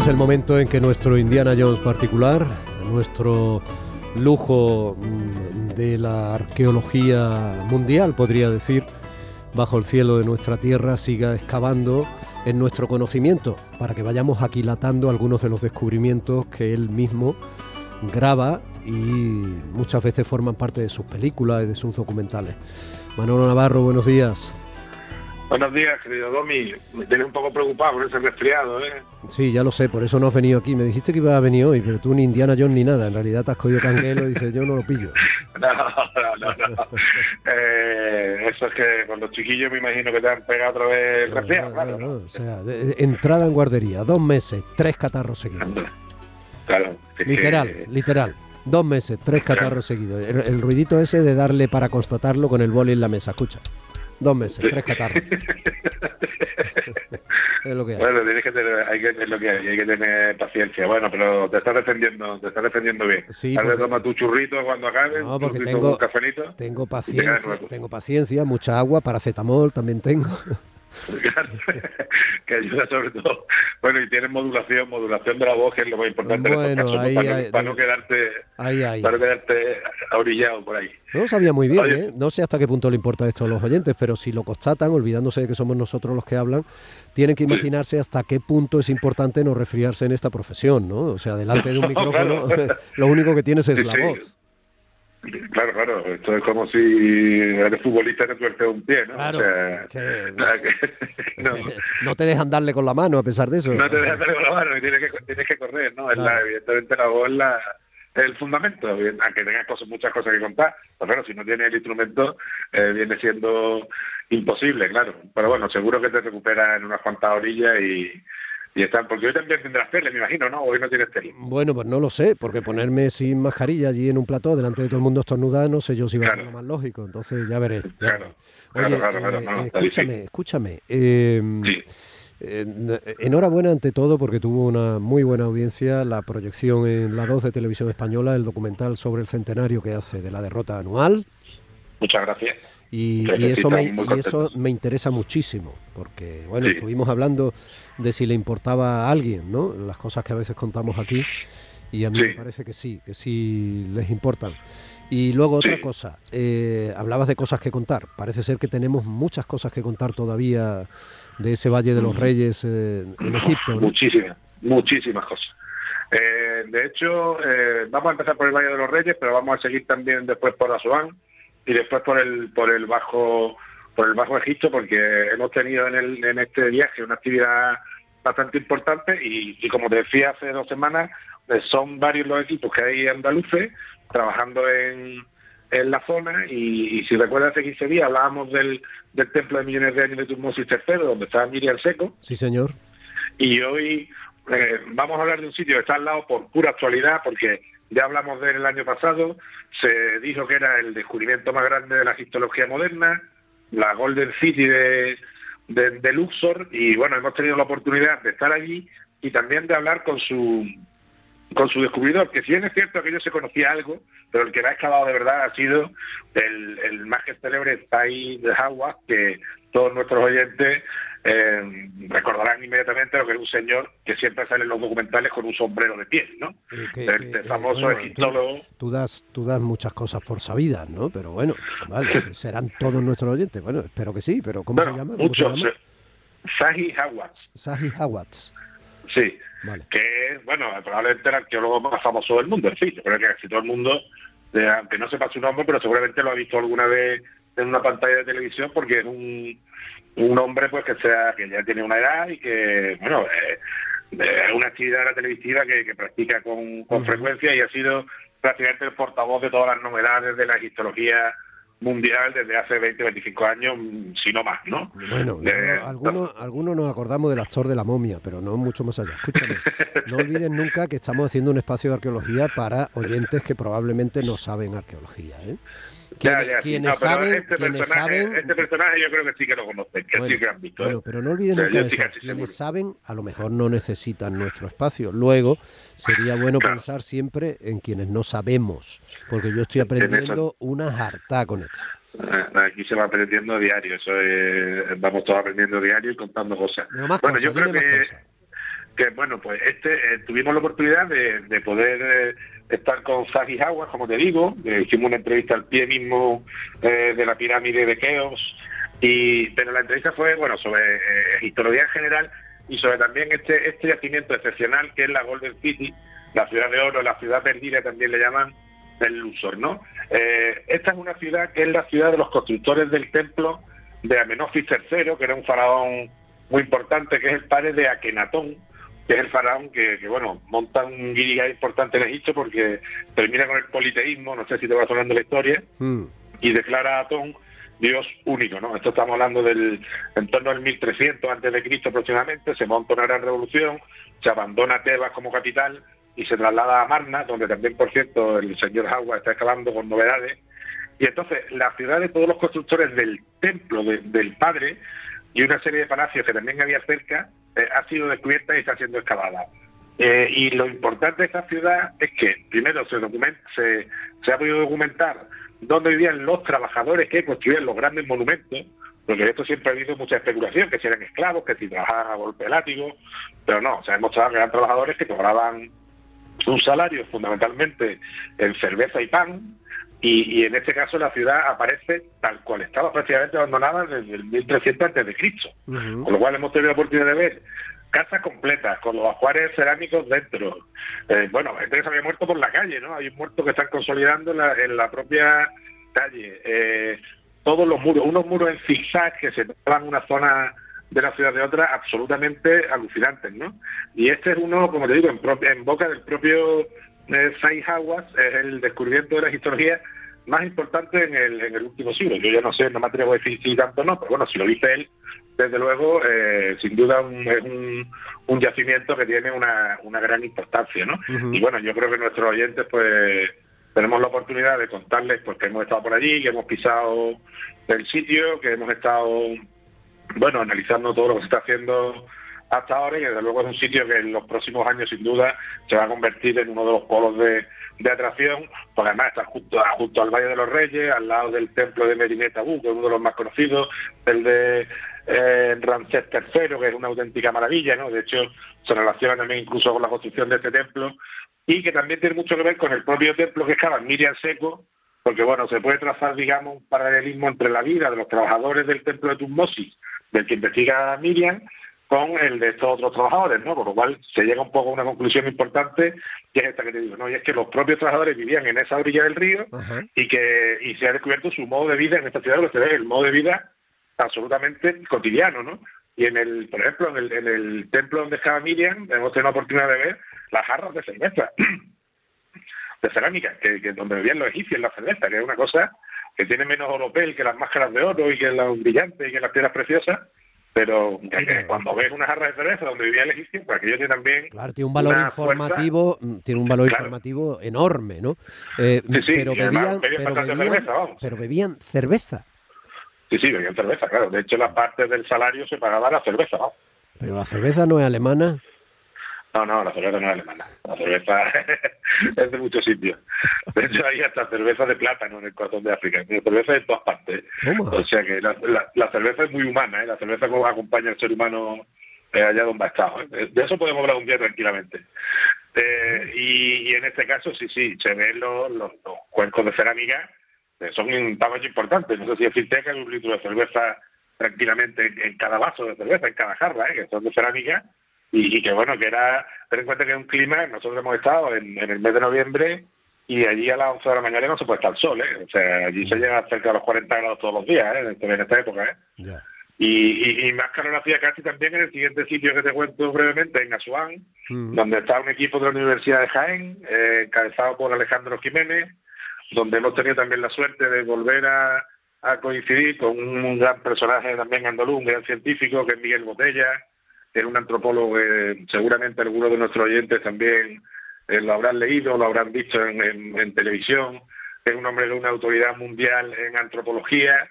Es el momento en que nuestro Indiana Jones particular, nuestro lujo mm, de la arqueología mundial, podría decir, bajo el cielo de nuestra tierra, siga excavando en nuestro conocimiento, para que vayamos aquilatando algunos de los descubrimientos que él mismo graba y muchas veces forman parte de sus películas y de sus documentales. Manolo Navarro, buenos días. Buenos días, querido Domi. Me tienes un poco preocupado por ese resfriado, ¿eh? Sí, ya lo sé, por eso no has venido aquí. Me dijiste que iba a venir hoy, pero tú ni Indiana Jones ni nada. En realidad te has cogido canguelo y dices, yo no lo pillo. No, no, no. no. Eh, eso es que con los chiquillos me imagino que te han pegado otra vez el resfriado, claro. O sea, de- entrada en guardería, dos meses, tres catarros seguidos. Claro. que- Literal, literal. Dos meses, tres catarros seguidos. El, el ruidito ese de darle para constatarlo con el boli en la mesa, escucha. Dos meses, tres catarros. es lo que hay. Bueno, tienes que tener, hay que, es lo que hay, hay que tener paciencia. Bueno, pero te estás defendiendo, te estás defendiendo bien. Sí, Ahora porque- toma tu churrito cuando acabes, No, porque tengo- con un cafelito. Tengo paciencia, tengo paciencia, mucha agua, paracetamol también tengo. Que ayuda sobre todo. Bueno, y tienes modulación, modulación de la voz, que es lo más importante en Bueno, estos casos, ahí para, no, para no quedarte, Ahí, para no quedarte orillado por ahí. No lo sabía muy bien. ¿eh? No sé hasta qué punto le importa esto a los oyentes, pero si lo constatan, olvidándose de que somos nosotros los que hablan, tienen que imaginarse hasta qué punto es importante no resfriarse en esta profesión, ¿no? O sea, delante de un micrófono, Claro. lo único que tienes es Sí, la voz. Claro, claro, esto es como si eres futbolista y te tuerces un pie, ¿no? Claro, O sea, que- sea, que- no, No te dejan darle con la mano a pesar de eso. no te dejas darle con la mano y tienes que, tienes que correr, ¿no? Es la- evidentemente la voz es la, es el fundamento, aunque tengas cosas, muchas cosas que contar, pero claro, si no tienes el instrumento, eh, viene siendo imposible, claro. Pero bueno, seguro que te recuperas en unas cuantas orillas y, y están, porque hoy también tendrás tele, me imagino, ¿no? Hoy no tienes tele. Bueno, pues no lo sé, porque ponerme sin mascarilla allí en un plató delante de todo el mundo estornudado, no sé yo si va a ser lo más lógico. Entonces ya veré. ya Claro, veré. claro, Oye, claro, claro, eh, no, escúchame, escúchame. eh, Sí. eh, enhorabuena ante todo porque tuvo una muy buena audiencia la proyección en la 2 de Televisión Española, el documental sobre el centenario que hace de la derrota anual. Muchas gracias. Y, eso, me, y eso me interesa muchísimo, porque bueno, Sí. estuvimos hablando de si le importaba a alguien, ¿no? Las cosas que a veces contamos aquí, y a mí Sí. me parece que sí, que sí les importan. Y luego otra Sí. cosa, eh, hablabas de cosas que contar. Parece ser que tenemos muchas cosas que contar todavía de ese Valle de los. Reyes eh, en Egipto. ¿no? Muchísimas, muchísimas cosas. Eh, de hecho, eh, vamos a empezar por el Valle de los Reyes, pero vamos a seguir también después por Asuán y después por el por el bajo por el bajo Egipto, porque hemos tenido en, el, en este viaje una actividad bastante importante y, y como te decía hace dos semanas, eh, son varios los equipos que hay andaluces trabajando en, en la zona y, y si recuerdas hace 15 días hablábamos del, del templo de millones de años de Tutmosis III, donde está Miriam Seco, Sí, señor. y hoy eh, vamos a hablar de un sitio que está al lado por pura actualidad, porque ya hablamos de él el año pasado, se dijo que era el descubrimiento más grande de la egiptología moderna, la Golden City de Luxor, y bueno, hemos tenido la oportunidad de estar allí y también de hablar con su con su descubridor, que si bien es cierto que yo se conocía algo, pero el que la ha excavado de verdad ha sido el, el más que célebre Tai de Howard, que todos nuestros oyentes eh, recordarán inmediatamente lo que es un señor que siempre sale en los documentales con un sombrero de piel, ¿no? Eh, que- El, eh, famoso bueno, egiptólogo. Tú das, tú das muchas cosas por sabidas, ¿no? Pero bueno, vale, serán todos nuestros oyentes. Bueno, espero que sí, pero ¿cómo bueno, se llama? ¿Cómo se muchos. llama? eh, Sahi Howard, Sahi Hawatz. sí. Vale. que es, bueno, probablemente el arqueólogo más famoso del mundo. En fin, yo creo que casi todo el mundo, eh, aunque no sepa su nombre, pero seguramente lo ha visto alguna vez en una pantalla de televisión porque es un, un hombre pues que sea que ya tiene una edad y que, bueno, eh, es una actividad de la televisiva que, que practica con, con frecuencia y ha sido prácticamente el portavoz de todas las novedades de la egiptología mundial desde hace 20, 25 años, si no más, ¿no? Bueno, algunos, algunos nos acordamos del actor de la momia, pero no mucho más allá. Escúchame, no olviden nunca que estamos haciendo un espacio de arqueología para oyentes que probablemente no saben arqueología, ¿eh? Quienes, saben, este, personaje, este personaje yo creo que sí que lo conocen, que sí que han visto. Bueno, ¿eh? pero no olviden nunca eso. quienes saben, a lo mejor no necesitan nuestro espacio. Luego, sería bueno pensar siempre en quienes no sabemos, porque yo estoy aprendiendo una jarta con esto. Eh, aquí se va aprendiendo diario, eso vamos todos aprendiendo diario y contando cosas. bueno, yo creo que, que, bueno, pues este eh, tuvimos la oportunidad de, poder estar con Zagi Aguas, como te digo, hicimos una entrevista al pie mismo eh, de la pirámide de Keops, y, pero la entrevista fue bueno sobre eh, historia en general y sobre también este, este yacimiento excepcional que es la Golden City, la ciudad de oro, la ciudad perdida también le llaman el Lusor, ¿no? Eh, esta es una ciudad que es la ciudad de los constructores del templo de Amenofis III, que era un faraón muy importante, que es el padre de Akenatón, que es el faraón que, bueno, monta un guirigay importante en Egipto porque termina con el politeísmo, no sé si te vas hablando la historia, mm. y declara a Atón Dios único, ¿no? Esto estamos hablando del en torno al 1300 antes de Cristo aproximadamente, se monta una gran revolución, se abandona Tebas como capital y se traslada a Marna, donde también, por cierto, el señor Howard está excavando con novedades. Y entonces la ciudad de todos los constructores del templo del padre y una serie de palacios que también había cerca eh, ha sido descubierta y está siendo excavada. Eh, y lo importante de esta ciudad es que, primero, se, se, se ha podido documentar dónde vivían los trabajadores que construían los grandes monumentos, porque esto siempre ha habido mucha especulación, que si eran esclavos, que si trabajaban a golpe de látigo, pero no, se ha demostrado que eran trabajadores que cobraban un salario fundamentalmente en cerveza y pan, y, en este caso la ciudad aparece tal cual estaba prácticamente abandonada desde el 1300 antes de Cristo. Con lo cual hemos tenido la oportunidad de ver casas completas, con los ajuares cerámicos dentro. Eh, bueno, gente se había muerto por la calle, ¿no? Hay muertos que están consolidando en la propia calle. Eh, todos los muros, unos muros en zigzag que se dan una zona de la ciudad de otra absolutamente alucinantes, ¿no? Y este es uno, como te digo, en, en boca del propio eh, es el descubrimiento de la histología más importante en el, en el último siglo. Yo ya no sé, no me atrevo a decir si tanto no, pero bueno, si lo dice él, desde luego, eh, sin duda es un, un, yacimiento que tiene una, una gran importancia, ¿no? Y bueno, yo creo que nuestros oyentes, pues, tenemos la oportunidad de contarles, pues, que hemos estado por allí, que hemos pisado el sitio, que hemos estado, bueno, analizando todo lo que se está haciendo hasta ahora y desde luego es un sitio que en los próximos años sin duda se va a convertir en uno de los polos de, atracción, porque además está justo, justo al Valle de los Reyes, al lado del templo de Merinet que es uno de los más conocidos, el de eh, Ramsés III, que es una auténtica maravilla, ¿no? De hecho, se relaciona también incluso con la construcción de este templo, y que también tiene mucho que ver con el propio templo que estaba en Miriam Seco, porque bueno, se puede trazar, digamos, un paralelismo entre la vida de los trabajadores del templo de Tutmosis, del que investiga Miriam, con el de estos otros trabajadores, ¿no? Por lo cual se llega un poco a una conclusión importante, que es esta que te digo, ¿no? Y es que los propios trabajadores vivían en esa orilla del río y que y se ha descubierto su modo de vida en esta ciudad, lo que se ve el modo de vida absolutamente cotidiano, ¿no? Y en el, por ejemplo, en el, en el templo donde estaba Miriam, hemos tenido la oportunidad de ver las jarras de cerveza, de cerámica, que, que donde bebían los egipcios la cerveza, que es una cosa que tiene menos oropel que las máscaras de oro y que los brillantes y que las piedras preciosas, pero cuando ves una jarra de cerveza donde vivía el egipcio, pues aquello tiene también. Claro, tiene un valor informativo, mm, tiene un valor informativo enorme, ¿no? Eh, sí, sí, pero, bebían, pero, bebían, cerveza, vamos. pero bebían cerveza. Sí, sí, bebían cerveza, claro. De hecho, la parte del salario se pagaba la cerveza, ¿no? Pero la cerveza no es alemana. No, no, la cerveza no es alemana. La cerveza es de muchos sitios. De hecho, hay hasta cerveza de plátano en el corazón de África. La cerveza de todas partes. O sea que la, la, cerveza es muy humana, ¿eh? La cerveza acompaña al ser humano eh, allá donde ha estado. ¿eh? De eso podemos hablar un día tranquilamente. Eh, y, en este caso, sí, sí, se ven los, los, cuencos de cerámica, son un tamaño importante. No sé si decirte que hay un litro de cerveza tranquilamente en, cada vaso de cerveza, en cada jarra, ¿eh? que son de cerámica y, que bueno, que era, ten en cuenta que es un clima, nosotros hemos estado en, el mes de noviembre y allí a las 11 de la mañana no se puede estar el sol, ¿eh? O sea, allí se llega cerca de los 40 grados todos los días, ¿eh? En esta época, ¿eh? Y, y, más calor hacía casi también en el siguiente sitio que te cuento brevemente, en Asuán, mm. donde está un equipo de la Universidad de Jaén, eh, encabezado por Alejandro Jiménez, donde hemos tenido también la suerte de volver a, a coincidir con un gran personaje también andaluz, un gran científico, que es Miguel Botella, es un antropólogo que seguramente algunos de nuestros oyentes también eh, lo habrán leído, lo habrán visto en, televisión, es un hombre de una autoridad mundial en antropología,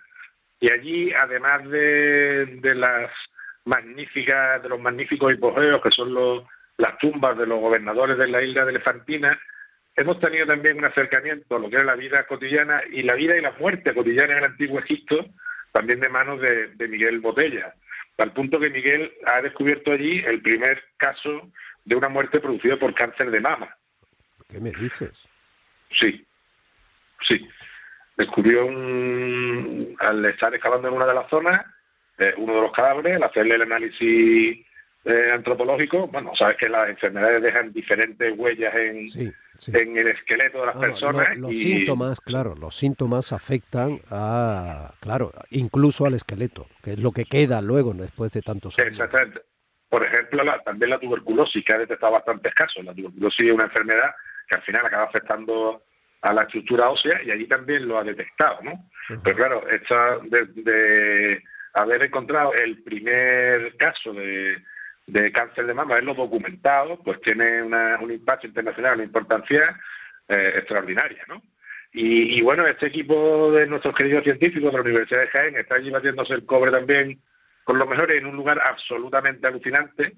y allí, además de, de las magníficas, de los magníficos hipogeos que son los, las tumbas de los gobernadores de la isla de Elefantina, hemos tenido también un acercamiento a lo que era la vida cotidiana y la vida y la muerte cotidiana en el antiguo Egipto, también de manos de, Miguel Botella, al punto que Miguel ha descubierto allí el primer caso de una muerte producida por cáncer de mama. ¿Qué me dices? Sí, sí. Descubrió un, al estar excavando en una de las zonas eh, uno de los cadáveres, al hacerle el análisis eh, antropológico, bueno, sabes que las enfermedades dejan diferentes huellas en, en el esqueleto de las personas. los síntomas, claro, los síntomas afectan a, claro, incluso al esqueleto, que es lo que queda luego después de tantos años. Exactamente. Por ejemplo, también la tuberculosis, que ha detectado bastantes casos. La tuberculosis es una enfermedad que al final acaba afectando a la estructura ósea y allí también lo ha detectado, ¿no? Pero claro, esta de haber encontrado el primer caso de de cáncer de mama, lo documentado, pues tiene un impacto internacional, una importancia eh, extraordinaria, ¿no? Y, bueno, este equipo de nuestros queridos científicos de la Universidad de Jaén está allí batiéndose el cobre también con los mejores en un lugar absolutamente alucinante,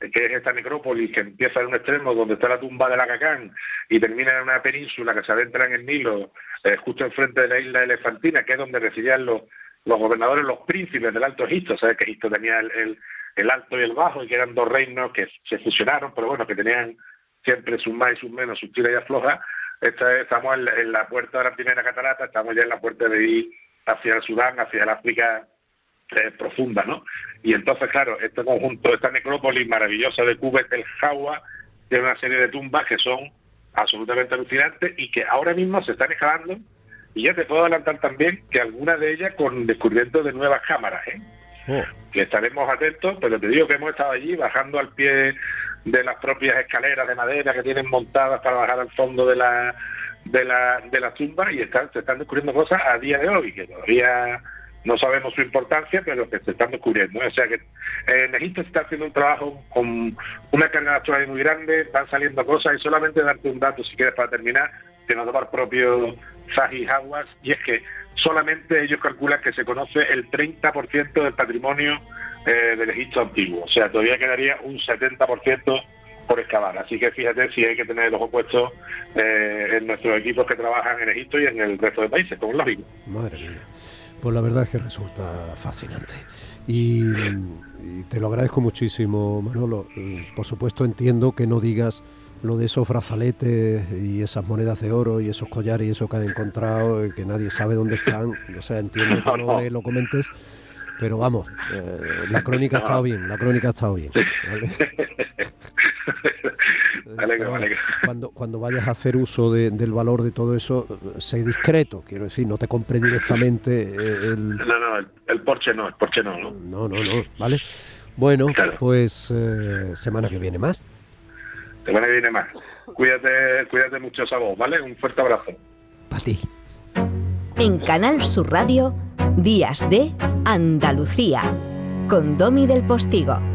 eh, que es esta necrópolis que empieza en un extremo donde está la tumba de la Cacán y termina en una península que se adentra en el Nilo, eh, justo enfrente de la isla Elefantina, que es donde residían los, los gobernadores, los príncipes del Alto Egipto, ¿sabes? Que Egipto tenía el el alto y el bajo, y que eran dos reinos que se fusionaron, pero bueno, que tenían siempre sus más y sus menos, sus tiras y aflojas. estamos en la, puerta de la primera catarata, estamos ya en la puerta de ir hacia el Sudán, hacia el África eh, profunda, ¿no? Y entonces, claro, este conjunto, esta necrópolis maravillosa de Cubet el Jawa, tiene una serie de tumbas que son absolutamente alucinantes y que ahora mismo se están excavando. Y ya te puedo adelantar también que algunas de ellas con descubrimiento de nuevas cámaras, ¿eh? Oh. Que estaremos atentos, pero te digo que hemos estado allí bajando al pie de las propias escaleras de madera que tienen montadas para bajar al fondo de la de la, de la tumba y están, se están descubriendo cosas a día de hoy que todavía no sabemos su importancia, pero que se están descubriendo. O sea que en Egipto se está haciendo un trabajo con una carga actual muy grande, están saliendo cosas y solamente darte un dato si quieres para terminar, que nos da el propio Zahi Hawass, y es que solamente ellos calculan que se conoce el 30% del patrimonio eh, del Egipto antiguo. O sea, todavía quedaría un 70% por excavar. Así que fíjate si hay que tener el ojo puesto eh, en nuestros equipos que trabajan en Egipto y en el resto de países, como lógico. Madre mía. Pues la verdad es que resulta fascinante. Y te lo agradezco muchísimo, Manolo. Por supuesto entiendo que no digas lo de esos brazaletes y esas monedas de oro y esos collares y eso que han encontrado y que nadie sabe dónde están. O sea, entiendo que no me lo comentes, pero vamos, eh, la crónica ha estado bien, la crónica ha estado bien. Cuando, cuando vayas a hacer uso del valor de todo eso, sé discreto, quiero decir, no te compre directamente eh, el... No, no, el, Porsche no, el Porsche no. No, no, no, ¿vale? Bueno, pues eh, semana que viene más. Semana que viene más. Cuídate, cuídate mucho, Sabo, ¿vale? Un fuerte abrazo. Para ti. En Canal Sur Radio, Días de Andalucía, con Domi del Postigo.